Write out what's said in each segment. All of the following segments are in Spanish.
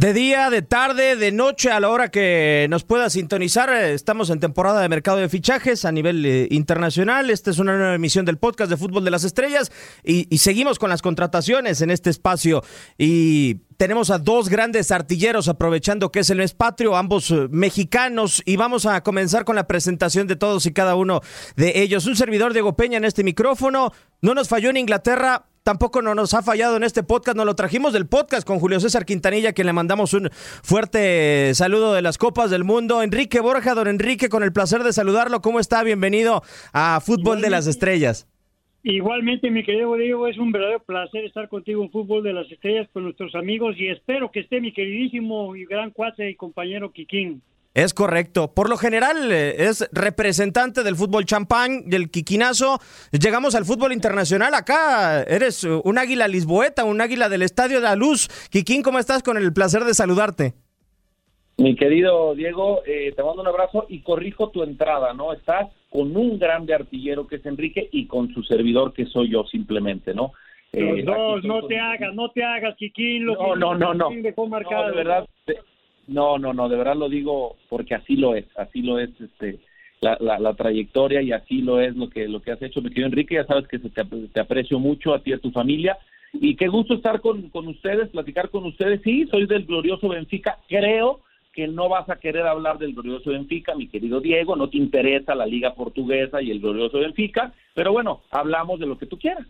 De día, de tarde, de noche, a la hora que nos pueda sintonizar. eh, Estamos en temporada de mercado de fichajes a nivel eh, internacional. Esta es una nueva emisión del podcast de Fútbol de las Estrellas y, y seguimos con las contrataciones en este espacio. Y tenemos a dos grandes artilleros aprovechando que es el mes patrio, ambos eh, mexicanos. Y vamos a comenzar con la presentación de todos y cada uno de ellos. Un servidor Diego Peña en este micrófono. No nos falló en Inglaterra, Tampoco no nos ha fallado en este podcast, nos lo trajimos del podcast con Julio César Quintanilla, que le mandamos un fuerte saludo de las Copas del Mundo. Enrique Borja, don Enrique, con el placer de saludarlo. ¿Cómo está? Bienvenido a Fútbol de las Estrellas. Igualmente, mi querido Diego, es un verdadero placer estar contigo en Fútbol de las Estrellas con nuestros amigos y espero que esté mi queridísimo y gran cuate y compañero Kikín. Es correcto. Por lo general eh, es representante del fútbol champán, del quiquinazo. Llegamos al fútbol internacional. Acá eres eh, un águila lisboeta, un águila del Estadio de la Luz. Kikín, ¿cómo estás? Con el placer de saludarte. Mi querido Diego, eh, te mando un abrazo y corrijo tu entrada, ¿no? Estás con un grande artillero que es Enrique y con su servidor que soy yo simplemente, ¿no? Los Eh, dos, no te hagas, no te hagas, Kikín. Lo No, que- no, no, de verdad, no, no, no, de verdad lo digo porque así lo es, así lo es, este, la, la, la trayectoria y así lo es lo que lo que has hecho, mi querido Enrique. Ya sabes que se te, te aprecio mucho a ti y a tu familia y qué gusto estar con, con ustedes, platicar con ustedes. Sí, soy del glorioso Benfica. Creo que no vas a querer hablar del glorioso Benfica, mi querido Diego. No te interesa la liga portuguesa y el glorioso Benfica, pero bueno, hablamos de lo que tú quieras.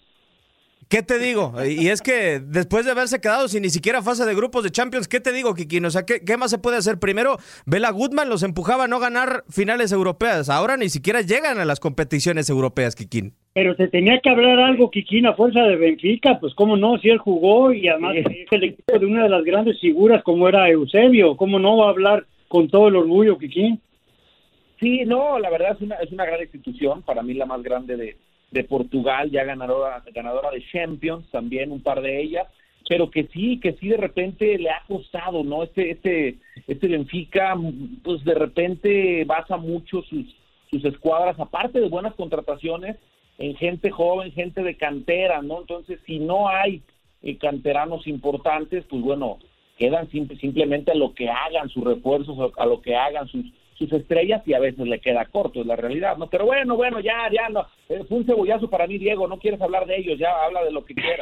¿Qué te digo? Y es que después de haberse quedado sin ni siquiera fase de grupos de Champions, ¿qué te digo, Kikín? O sea, ¿qué, qué más se puede hacer? Primero, Bela Goodman los empujaba a no ganar finales europeas. Ahora ni siquiera llegan a las competiciones europeas, Kikín. Pero te tenía que hablar algo, Kikín, a fuerza de Benfica, pues cómo no, si él jugó y además es el equipo de una de las grandes figuras como era Eusebio, ¿cómo no va a hablar con todo el orgullo, Kikín? Sí, no, la verdad es una, es una gran institución, para mí la más grande de, de Portugal, ya ganadora, ganadora de Champions, también un par de ellas, pero que sí, que sí de repente le ha costado, ¿no? Este, este, este Benfica, pues de repente basa mucho sus, sus escuadras, aparte de buenas contrataciones, en gente joven, gente de cantera, ¿no? Entonces, si no hay eh, canteranos importantes, pues bueno, quedan simplemente a lo que hagan sus refuerzos, a lo que hagan sus sus estrellas y a veces le queda corto, es la realidad, ¿no? Pero bueno, bueno, ya, ya, no, eh, fue un cebollazo para mí, Diego, no quieres hablar de ellos, ya habla de lo que quieras.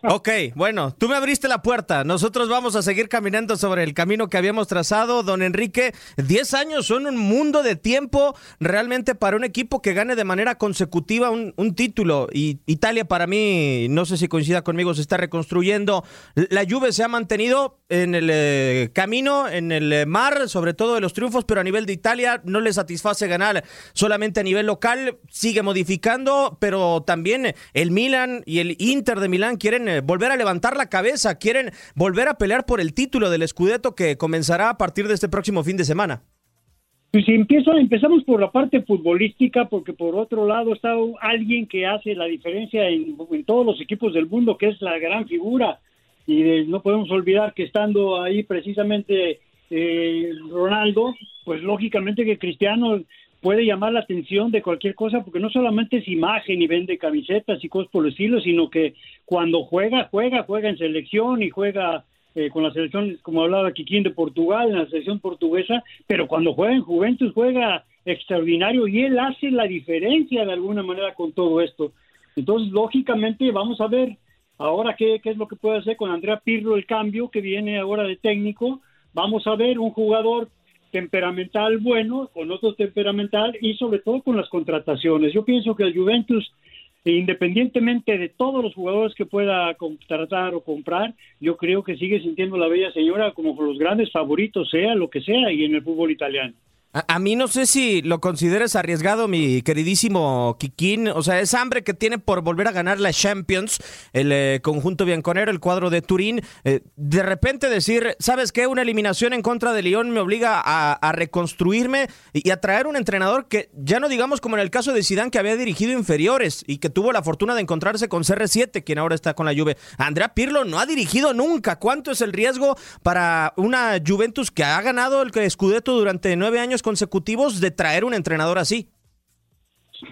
ok, bueno, tú me abriste la puerta, nosotros vamos a seguir caminando sobre el camino que habíamos trazado, don Enrique, 10 años son un mundo de tiempo realmente para un equipo que gane de manera consecutiva un, título, y Italia para mí, no sé si coincida conmigo, se está reconstruyendo, la Juve se ha mantenido en el eh, camino, en el eh, mar, sobre todo de los triunfos, pero a nivel de Italia no le satisface ganar solamente a nivel local, sigue modificando, pero también el Milan y el Inter de Milán quieren eh, volver a levantar la cabeza, quieren volver a pelear por el título del Scudetto que comenzará a partir de este próximo fin de semana. Pues empiezo, empezamos por la parte futbolística, porque por otro lado está alguien que hace la diferencia en, todos los equipos del mundo, que es la gran figura. Y no podemos olvidar que estando ahí precisamente eh, Ronaldo, pues lógicamente que Cristiano puede llamar la atención de cualquier cosa, porque no solamente es imagen y vende camisetas y cosas por el estilo, sino que cuando juega, juega, juega en selección y juega eh, con la selección, como hablaba Kikín de Portugal, en la selección portuguesa, pero cuando juega en Juventus juega extraordinario y él hace la diferencia de alguna manera con todo esto. Entonces, lógicamente, vamos a ver ahora qué, qué es lo que puede hacer con Andrea Pirlo el cambio que viene ahora de técnico vamos a ver un jugador temperamental bueno, con otro temperamental y sobre todo con las contrataciones. Yo pienso que el Juventus, independientemente de todos los jugadores que pueda contratar o comprar, yo creo que sigue sintiendo la bella señora como los grandes favoritos, sea lo que sea, y en el fútbol italiano. A, mí no sé si lo consideres arriesgado, mi queridísimo Kikín. O sea, es hambre que tiene por volver a ganar la Champions, el eh, conjunto bianconero, el cuadro de Turín. Eh, de repente decir, ¿sabes qué? Una eliminación en contra de León me obliga a, reconstruirme y a traer un entrenador que, ya no digamos como en el caso de Zidane, que había dirigido inferiores y que tuvo la fortuna de encontrarse con CR7, quien ahora está con la Juve. Andrea Pirlo no ha dirigido nunca. ¿Cuánto es el riesgo para una Juventus que ha ganado el Scudetto durante nueve años? Consecutivos de traer un entrenador así.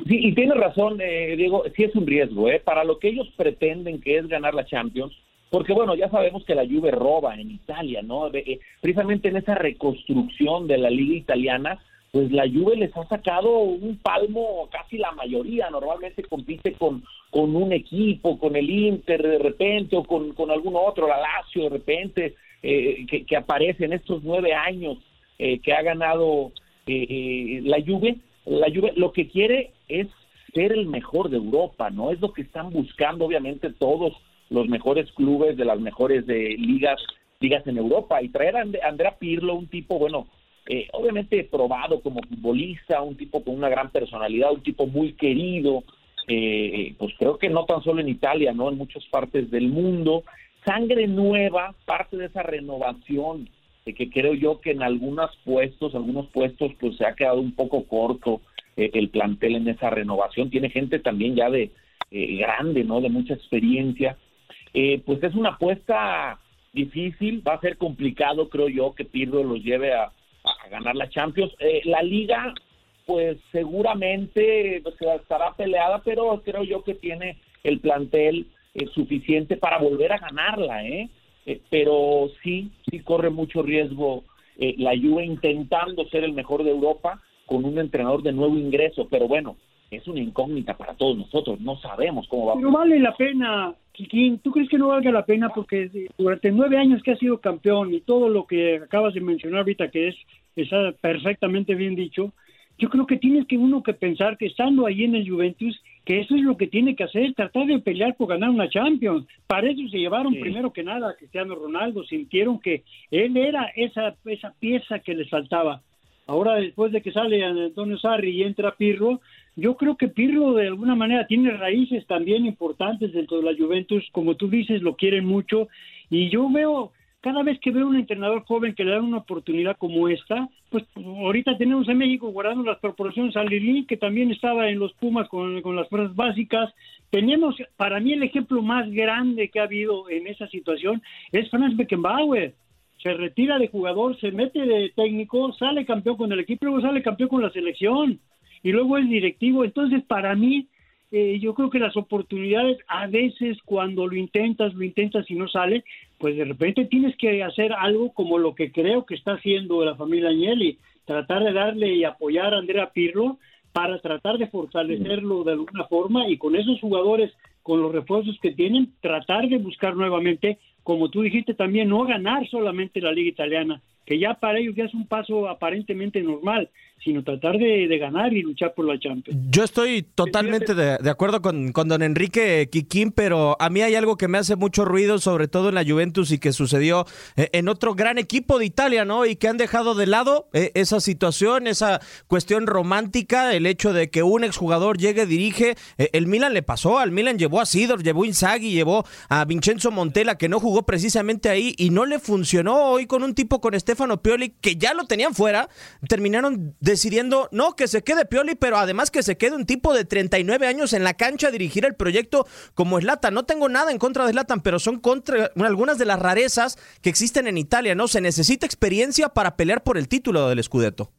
Sí, y tiene razón, eh, Diego, sí es un riesgo, ¿eh? Para lo que ellos pretenden, que es ganar la Champions, porque bueno, ya sabemos que la Juve roba en Italia, ¿no? Eh, precisamente en esa reconstrucción de la liga italiana, pues la Juve les ha sacado un palmo casi la mayoría, normalmente compite con, con un equipo, con el Inter de repente, o con, con algún otro, la Lazio de repente, eh, que, que aparece en estos nueve años eh, que ha ganado eh, eh, la Juve, la Juve lo que quiere es ser el mejor de Europa, ¿no? Es lo que están buscando obviamente todos los mejores clubes de las mejores de ligas ligas en Europa y traer a Andrea Pirlo, un tipo, bueno, obviamente probado como futbolista, un tipo con una gran personalidad, un tipo muy querido, pues creo que no tan solo en Italia, ¿no? En muchas partes del mundo. Sangre nueva, parte de esa renovación que creo yo que en algunos puestos, algunos puestos, pues se ha quedado un poco corto eh, el plantel en esa renovación. Tiene gente también ya de eh, grande, ¿no? De mucha experiencia. Eh, pues es una apuesta difícil, va a ser complicado, creo yo, que Pirlo los lleve a, ganar la Champions. la liga, pues seguramente pues, estará peleada, pero creo yo que tiene el plantel suficiente para volver a ganarla, ¿eh? Eh, pero sí, sí corre mucho riesgo eh, la Juve intentando ser el mejor de Europa con un entrenador de nuevo ingreso, pero bueno, es una incógnita para todos nosotros, no sabemos cómo va. Pero vale la pena, Kikín, ¿tú crees que no valga la pena? Porque durante nueve años que ha sido campeón y todo lo que acabas de mencionar ahorita, que es está perfectamente bien dicho, yo creo que tienes que uno que pensar que estando ahí en el Juventus, que eso es lo que tiene que hacer, tratar de pelear por ganar una Champions. Para eso se llevaron primero que nada a Cristiano Ronaldo, sintieron que él era esa, esa pieza que les faltaba. Ahora, después de que sale Antonio Sarri y entra Pirro, yo creo que Pirro de alguna manera tiene raíces también importantes dentro de la Juventus, como tú dices, lo quieren mucho, y yo veo cada vez que veo un entrenador joven que le da una oportunidad como esta, pues ahorita tenemos en México guardando las proporciones a Lili, que también estaba en los Pumas con, las fuerzas básicas. Tenemos, para mí, el ejemplo más grande que ha habido en esa situación es Franz Beckenbauer. Se retira de jugador, se mete de técnico, sale campeón con el equipo, luego sale campeón con la selección y luego es directivo. Entonces, para mí, eh, yo creo que las oportunidades a veces cuando lo intentas, lo intentas y no sale, pues de repente tienes que hacer algo como lo que creo que está haciendo la familia Agnelli, tratar de darle y apoyar a Andrea Pirlo para tratar de fortalecerlo de alguna forma y con esos jugadores, con los refuerzos que tienen, tratar de buscar nuevamente, como tú dijiste también, no ganar solamente la liga italiana, que ya para ellos ya es un paso aparentemente normal, sino tratar de, de ganar y luchar por la Champions. Yo estoy totalmente de, de acuerdo con, con, don Enrique Quiquín, pero a mí hay algo que me hace mucho ruido, sobre todo en la Juventus y que sucedió eh, en otro gran equipo de Italia, ¿no? Y que han dejado de lado eh, esa situación, esa cuestión romántica, el hecho de que un exjugador llegue, dirige. Eh, el Milan le pasó, al Milan llevó a Sidor, llevó a Inzaghi, llevó a Vincenzo Montella, que no jugó precisamente ahí y no le funcionó hoy con un tipo con Stefano Pioli, que ya lo tenían fuera, terminaron decidiendo, no, que se quede Pioli, pero además que se quede un tipo de 39 años en la cancha a dirigir el proyecto como Slatan. No tengo nada en contra de Slatan, pero son contra algunas de las rarezas que existen en Italia, ¿no? Se necesita experiencia para pelear por el título del Scudetto.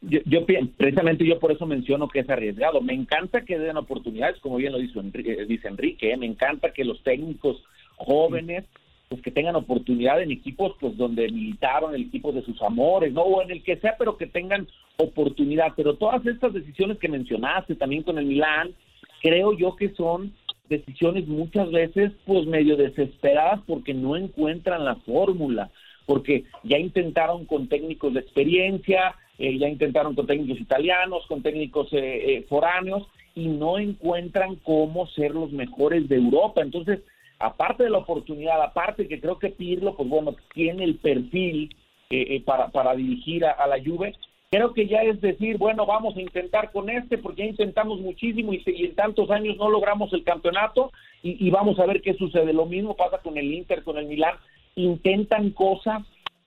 Yo, yo, precisamente yo por eso menciono que es arriesgado. Me encanta que den oportunidades, como bien lo dice Enrique, dice Enrique ¿eh? me encanta que los técnicos jóvenes pues que tengan oportunidad en equipos pues donde militaron el equipo de sus amores, ¿no? O en el que sea, pero que tengan oportunidad. Pero todas estas decisiones que mencionaste también con el Milán, creo yo que son decisiones muchas veces pues medio desesperadas porque no encuentran la fórmula, porque ya intentaron con técnicos de experiencia, eh, ya intentaron con técnicos italianos, con técnicos eh, eh, foráneos y no encuentran cómo ser los mejores de Europa. Entonces, aparte de la oportunidad, aparte que creo que Pirlo, pues bueno, tiene el perfil eh, eh, para, para dirigir a, la Juve, creo que ya es decir, bueno, vamos a intentar con este porque ya intentamos muchísimo y, en tantos años no logramos el campeonato y, vamos a ver qué sucede. Lo mismo pasa con el Inter, con el Milán, intentan cosas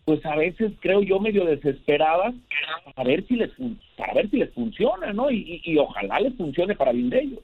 pues a veces creo yo medio desesperadas para ver si les para ver si les funciona, ¿no? Y, y, ojalá les funcione para bien de ellos.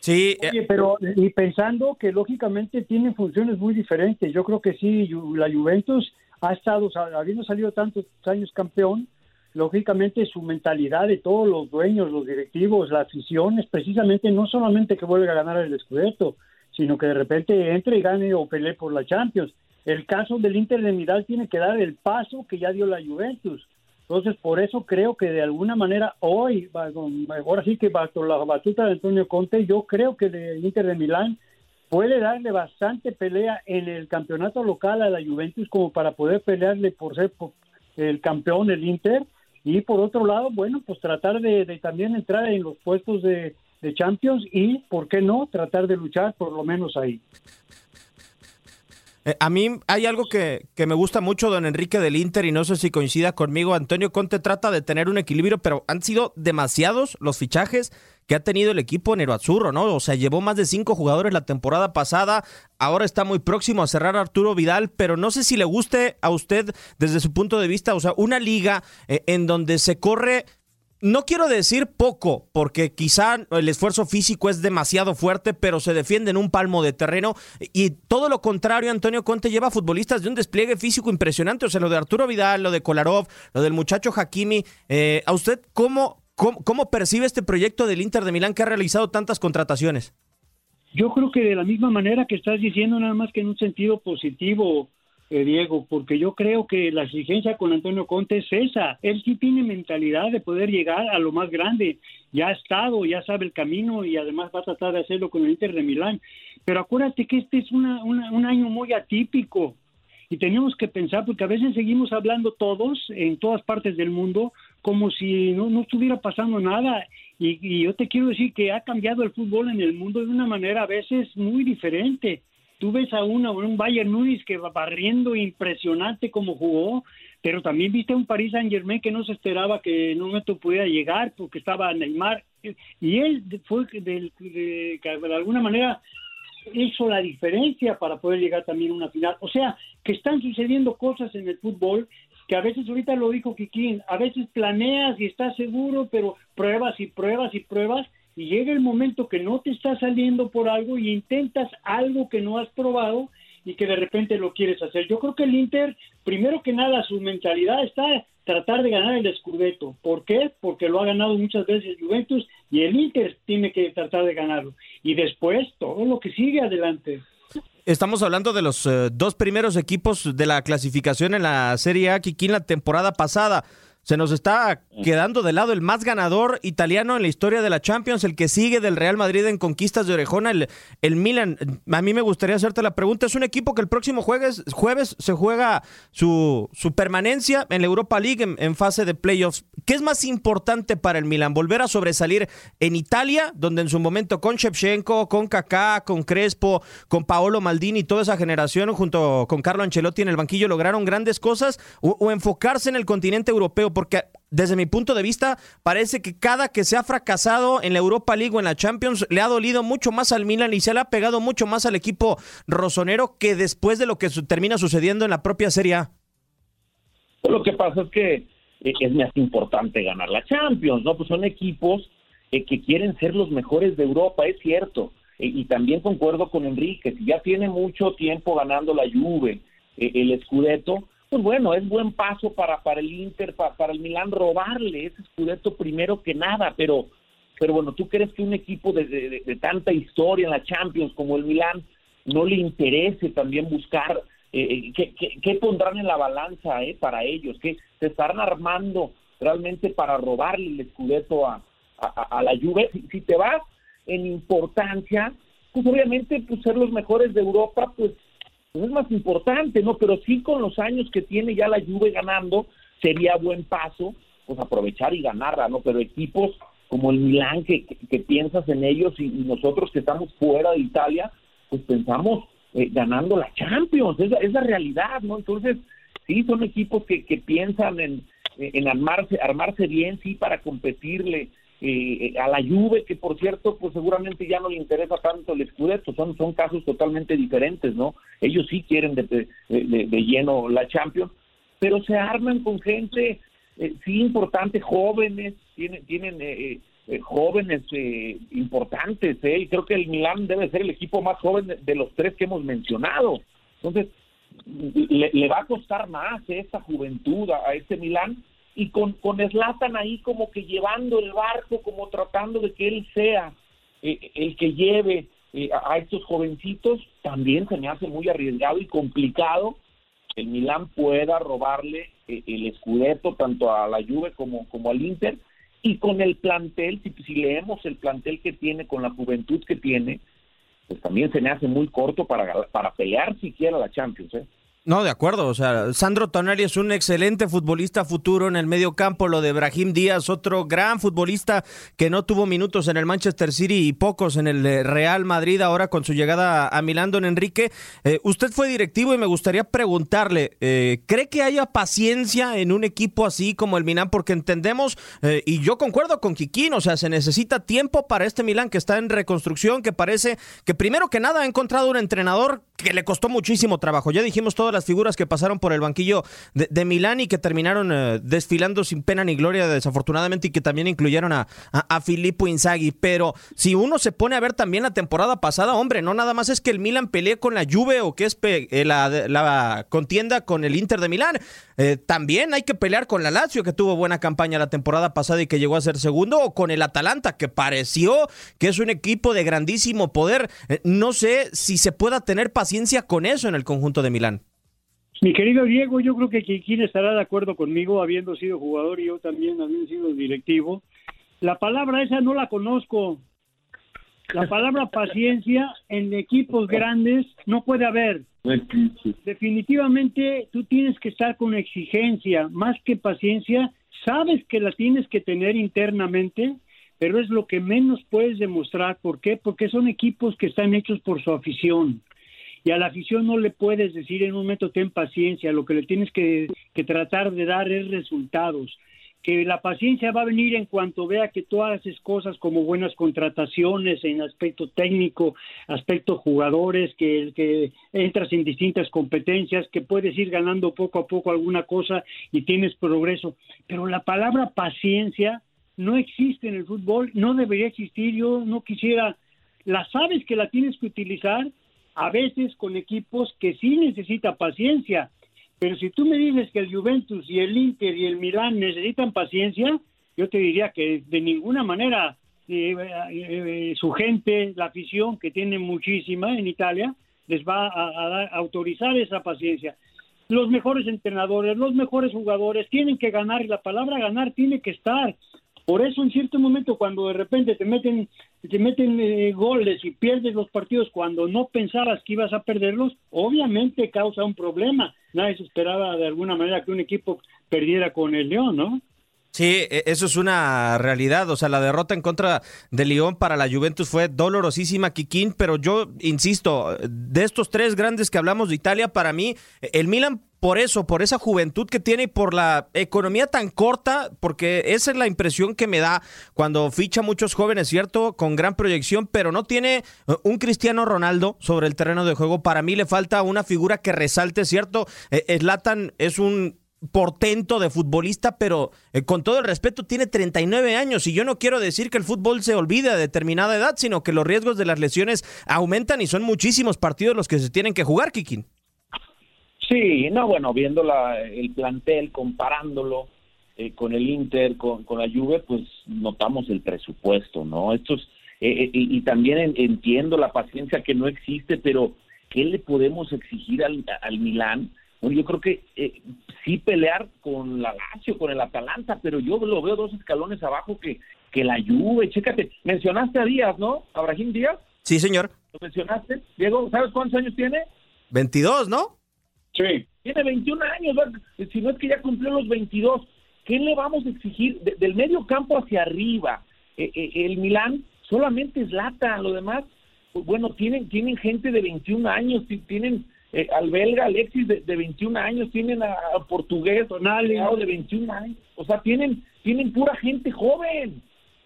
Sí, eh, pero y pensando que lógicamente tienen funciones muy diferentes. Yo creo que sí, la Juventus ha estado, habiendo salido tantos años campeón, lógicamente su mentalidad de todos los dueños, los directivos, la afición es precisamente no solamente que vuelva a ganar el Scudetto, sino que de repente entre y gane o pelee por la Champions. El caso del Inter de Milán tiene que dar el paso que ya dio la Juventus. Entonces, por eso creo que de alguna manera hoy, ahora sí que bajo la batuta de Antonio Conte, yo creo que el Inter de Milán puede darle bastante pelea en el campeonato local a la Juventus como para poder pelearle por ser el campeón el Inter y por otro lado, bueno, pues tratar de, también entrar en los puestos de, de Champions y, ¿por qué no?, tratar de luchar por lo menos ahí. Eh, a mí hay algo que, que, me gusta mucho, don Enrique del Inter, y no sé si coincida conmigo. Antonio Conte trata de tener un equilibrio, pero han sido demasiados los fichajes que ha tenido el equipo Nero Azzurro, ¿no? O sea, llevó más de cinco jugadores la temporada pasada, ahora está muy próximo a cerrar Arturo Vidal, pero no sé si le guste a usted desde su punto de vista, o sea, una liga eh, en donde se corre no quiero decir poco, porque quizá el esfuerzo físico es demasiado fuerte, pero se defiende en un palmo de terreno. Y todo lo contrario, Antonio Conte lleva futbolistas de un despliegue físico impresionante. O sea, lo de Arturo Vidal, lo de Kolarov, lo del muchacho Hakimi. Eh, ¿A usted cómo, cómo, cómo percibe este proyecto del Inter de Milán que ha realizado tantas contrataciones? Yo creo que de la misma manera que estás diciendo, nada más que en un sentido positivo, eh, Diego, porque yo creo que la exigencia con Antonio Conte es esa. Él sí tiene mentalidad de poder llegar a lo más grande. Ya ha estado, ya sabe el camino y además va a tratar de hacerlo con el Inter de Milán. Pero acuérdate que este es una, un año muy atípico y tenemos que pensar, porque a veces seguimos hablando todos, en todas partes del mundo, como si no, estuviera pasando nada. Y yo te quiero decir que ha cambiado el fútbol en el mundo de una manera a veces muy diferente tú ves a una, un Bayern Múnich que va barriendo impresionante como jugó, pero también viste a un Paris Saint Germain que no se esperaba que en un pudiera llegar porque estaba Neymar y él fue de, de, de alguna manera hizo la diferencia para poder llegar también a una final. O sea, que están sucediendo cosas en el fútbol que a veces ahorita lo dijo Kikín, a veces planeas y estás seguro, pero pruebas y pruebas y pruebas y llega el momento que no te está saliendo por algo y intentas algo que no has probado y que de repente lo quieres hacer. Yo creo que el Inter, primero que nada, su mentalidad está tratar de ganar el Scudetto. ¿Por qué? Porque lo ha ganado muchas veces Juventus y el Inter tiene que tratar de ganarlo. Y después todo lo que sigue adelante. Estamos hablando de los eh, dos primeros equipos de la clasificación en la Serie A, aquí en la temporada pasada. Se nos está quedando de lado el más ganador italiano en la historia de la Champions, el que sigue del Real Madrid en conquistas de orejona, el, el Milan. A mí me gustaría hacerte la pregunta, es un equipo que el próximo jueves, jueves se juega su, su permanencia en la Europa League en, fase de playoffs. ¿Qué es más importante para el Milan? ¿Volver a sobresalir en Italia, donde en su momento con Shevchenko, con Kaká, con Crespo, con Paolo Maldini, toda esa generación junto con Carlo Ancelotti en el banquillo lograron grandes cosas, o enfocarse en el continente europeo? Porque desde mi punto de vista parece que cada que se ha fracasado en la Europa League o en la Champions le ha dolido mucho más al Milan y se le ha pegado mucho más al equipo rosonero que después de lo que termina sucediendo en la propia Serie A. Lo que pasa es que eh, es más importante ganar la Champions, ¿no? Pues son equipos eh, que quieren ser los mejores de Europa, es cierto. Eh, y también concuerdo con Enrique, si ya tiene mucho tiempo ganando la Juve, el Scudetto, pues bueno, es buen paso para, para el Inter, para, para el Milán robarle ese Scudetto primero que nada, pero, pero bueno, ¿tú crees que un equipo de, de, tanta historia en la Champions como el Milán no le interese también buscar eh, eh ¿qué, pondrán en la balanza eh, para ellos? ¿Qué se estarán armando realmente para robarle el Scudetto a, a, la Juve? Si, si, te vas en importancia, pues obviamente pues ser los mejores de Europa, pues es más importante, ¿no? Pero sí con los años que tiene ya la Juve ganando, sería buen paso, pues aprovechar y ganarla, ¿no? Pero equipos como el Milán, que, que, piensas en ellos y, nosotros que estamos fuera de Italia, pues pensamos eh, ganando la Champions, es, es la realidad, ¿no? Entonces, sí, son equipos que, que piensan en, en armarse, armarse bien, sí, para competirle eh, a la Juve, que por cierto, pues seguramente ya no le interesa tanto el Scudetto, son, son casos totalmente diferentes, ¿no? Ellos sí quieren de, de, lleno la Champions, pero se arman con gente, eh, sí, importante, jóvenes, tienen, tienen eh, eh, jóvenes importantes, ¿eh? Y creo que el Milán debe ser el equipo más joven de, los tres que hemos mencionado. Entonces, le, va a costar más esta juventud a, a este Milán, y con, con Slatan ahí como que llevando el barco, como tratando de que él sea eh, el que lleve eh, a, estos jovencitos, también se me hace muy arriesgado y complicado que el Milán pueda robarle eh, el escudeto tanto a la Juve como, como al Inter y con el plantel, si, si leemos el plantel que tiene, con la juventud que tiene, pues también se me hace muy corto para, para pelear siquiera la Champions, ¿eh? No, de acuerdo. O sea, Sandro Tonali es un excelente futbolista futuro en el medio campo. Lo de Brahim Díaz, otro gran futbolista que no tuvo minutos en el Manchester City y pocos en el Real Madrid. Ahora con su llegada a Milán, don Enrique. Eh, usted fue directivo y me gustaría preguntarle: eh, ¿cree que haya paciencia en un equipo así como el Milán? Porque entendemos, eh, y yo concuerdo con Kikín, o sea, se necesita tiempo para este Milán que está en reconstrucción, que parece que primero que nada ha encontrado un entrenador que le costó muchísimo trabajo. Ya dijimos todas las figuras que pasaron por el banquillo de, Milán y que terminaron eh, desfilando sin pena ni gloria, desafortunadamente, y que también incluyeron a, a, Filippo Inzaghi. Pero si uno se pone a ver también la temporada pasada, hombre, no nada más es que el Milan pelee con la Juve o que es eh, la, contienda con el Inter de Milán. Eh, también hay que pelear con la Lazio, que tuvo buena campaña la temporada pasada y que llegó a ser segundo, o con el Atalanta, que pareció que es un equipo de grandísimo poder. no sé si se pueda tener paciencia con eso en el conjunto de Milán. Mi querido Diego, yo creo que quien estará de acuerdo conmigo, habiendo sido jugador y yo también habiendo sido directivo. La palabra esa no la conozco. La palabra paciencia en equipos grandes no puede haber. Definitivamente tú tienes que estar con exigencia, más que paciencia. Sabes que la tienes que tener internamente, pero es lo que menos puedes demostrar. ¿Por qué? Porque son equipos que están hechos por su afición y a la afición no le puedes decir en un momento ten paciencia, lo que le tienes que, tratar de dar es resultados que la paciencia va a venir en cuanto vea que tú haces cosas como buenas contrataciones en aspecto técnico, aspecto jugadores, que, que entras en distintas competencias, que puedes ir ganando poco a poco alguna cosa y tienes progreso. Pero la palabra paciencia no existe en el fútbol, no debería existir. Yo no quisiera, la sabes que la tienes que utilizar, a veces con equipos que sí necesita paciencia. Pero si tú me dices que el Juventus y el Inter y el Milán necesitan paciencia, yo te diría que de ninguna manera eh, eh, su gente, la afición, que tiene muchísima en Italia, les va a, a autorizar esa paciencia. Los mejores entrenadores, los mejores jugadores tienen que ganar y la palabra ganar tiene que estar. Por eso en cierto momento cuando de repente te meten te meten eh, goles y pierdes los partidos cuando no pensabas que ibas a perderlos, obviamente causa un problema. Nadie se esperaba de alguna manera que un equipo perdiera con el León, ¿no? Sí, e, eso es una realidad. O sea, la derrota en contra de León para la Juventus fue dolorosísima, Kikín, pero yo insisto, de estos tres grandes que hablamos de Italia, para mí, el Milan por eso, por esa juventud que tiene y por la economía tan corta, porque esa es la impresión que me da cuando ficha muchos jóvenes, ¿cierto? Con gran proyección, pero no tiene uh, un Cristiano Ronaldo sobre el terreno de juego. Para mí le falta una figura que resalte, ¿cierto? Slatan es un portento de futbolista, pero eh, con todo el respeto tiene 39 años y yo no quiero decir que el fútbol se olvide a determinada edad, sino que los riesgos de las lesiones aumentan y son muchísimos partidos los que se tienen que jugar, Kikin. Sí, no, bueno, viendo la, el plantel, comparándolo eh, con el Inter, con, con, la Juve, pues notamos el presupuesto, ¿no? Estos, eh, y, también entiendo la paciencia que no existe, pero ¿qué le podemos exigir al, al Milán? yo creo que eh, sí pelear con la Lazio, con el Atalanta, pero yo lo veo dos escalones abajo que, que la Juve. Chécate, mencionaste a Díaz, ¿no? Abraham Díaz. Sí, señor. ¿Lo mencionaste? Diego, ¿sabes cuántos años tiene? 22, ¿no? Sí. Tiene 21 años, si no es que ya cumplió los 22. ¿Qué le vamos a exigir del medio campo hacia arriba? Eh, eh, el Milán solamente es lata, lo demás, pues, bueno, tienen, tienen gente de 21 años, tienen eh, al belga Alexis de, de, 21 años, tienen a, portugués Tonali de 21 años, o sea, tienen, tienen pura gente joven,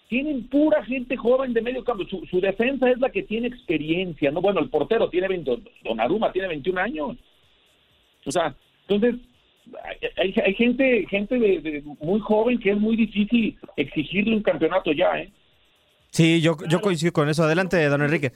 tienen pura gente joven de medio campo, su, su defensa es la que tiene experiencia, no, bueno, el portero tiene 20, Aruma tiene 21 años, o sea, entonces hay, hay gente, gente de, muy joven que es muy difícil exigirle un campeonato ya, ¿eh? Sí, yo, yo coincido con eso. Adelante, don Enrique.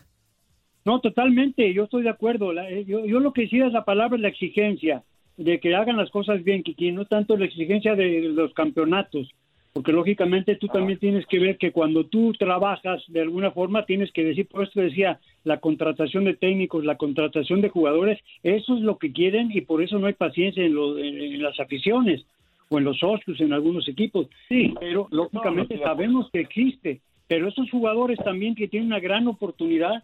No, totalmente, yo estoy de acuerdo. Eh, yo, yo, lo que decía es la palabra la exigencia, de que hagan las cosas bien, Kiki, no tanto la exigencia de los campeonatos, porque lógicamente tú también tienes que ver que cuando tú trabajas de alguna forma tienes que decir, por esto decía, la contratación de técnicos, la contratación de jugadores, eso es lo que quieren y por eso no hay paciencia en, en las aficiones o en los socios, en algunos equipos. Sí, pero lógicamente sabemos que existe, pero esos jugadores también que tienen una gran oportunidad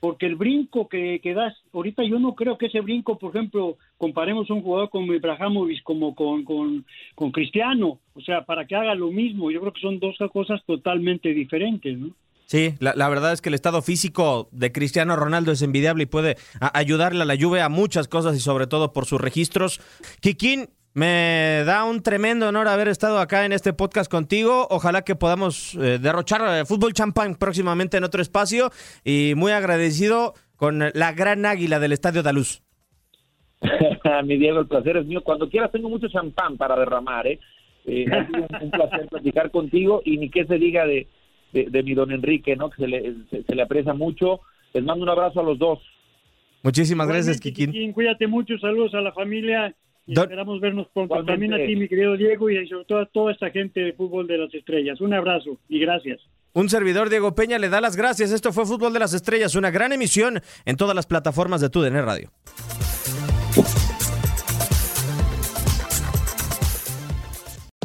porque el brinco que, que, das, ahorita yo no creo que ese brinco, por ejemplo, comparemos un jugador como Ibrahimovic como con, con, con, Cristiano, o sea, para que haga lo mismo, yo creo que son dos cosas totalmente diferentes, ¿no? Sí, la, la verdad es que el estado físico de Cristiano Ronaldo es envidiable y puede ayudarle a la lluvia a muchas cosas y sobre todo por sus registros. Kikín, me da un tremendo honor haber estado acá en este podcast contigo. Ojalá que podamos eh, derrochar eh, fútbol champán próximamente en otro espacio. Y muy agradecido con la gran águila del Estadio Daluz. mi Diego, el placer es mío. Cuando quieras tengo mucho champán para derramar. ¿eh? eh ha sido un, placer platicar contigo y ni que se diga de, de, mi don Enrique, ¿no? que se le, se, le aprecia mucho. Les mando un abrazo a los dos. Muchísimas gracias, Kikín. Cuídate mucho, saludos a la familia y esperamos vernos pronto. También a ti, mi querido Diego, y sobre todo a toda esta gente de Fútbol de las Estrellas. Un abrazo y gracias. Un servidor, Diego Peña, le da las gracias. Esto fue Fútbol de las Estrellas, una gran emisión en todas las plataformas de TUDN Radio.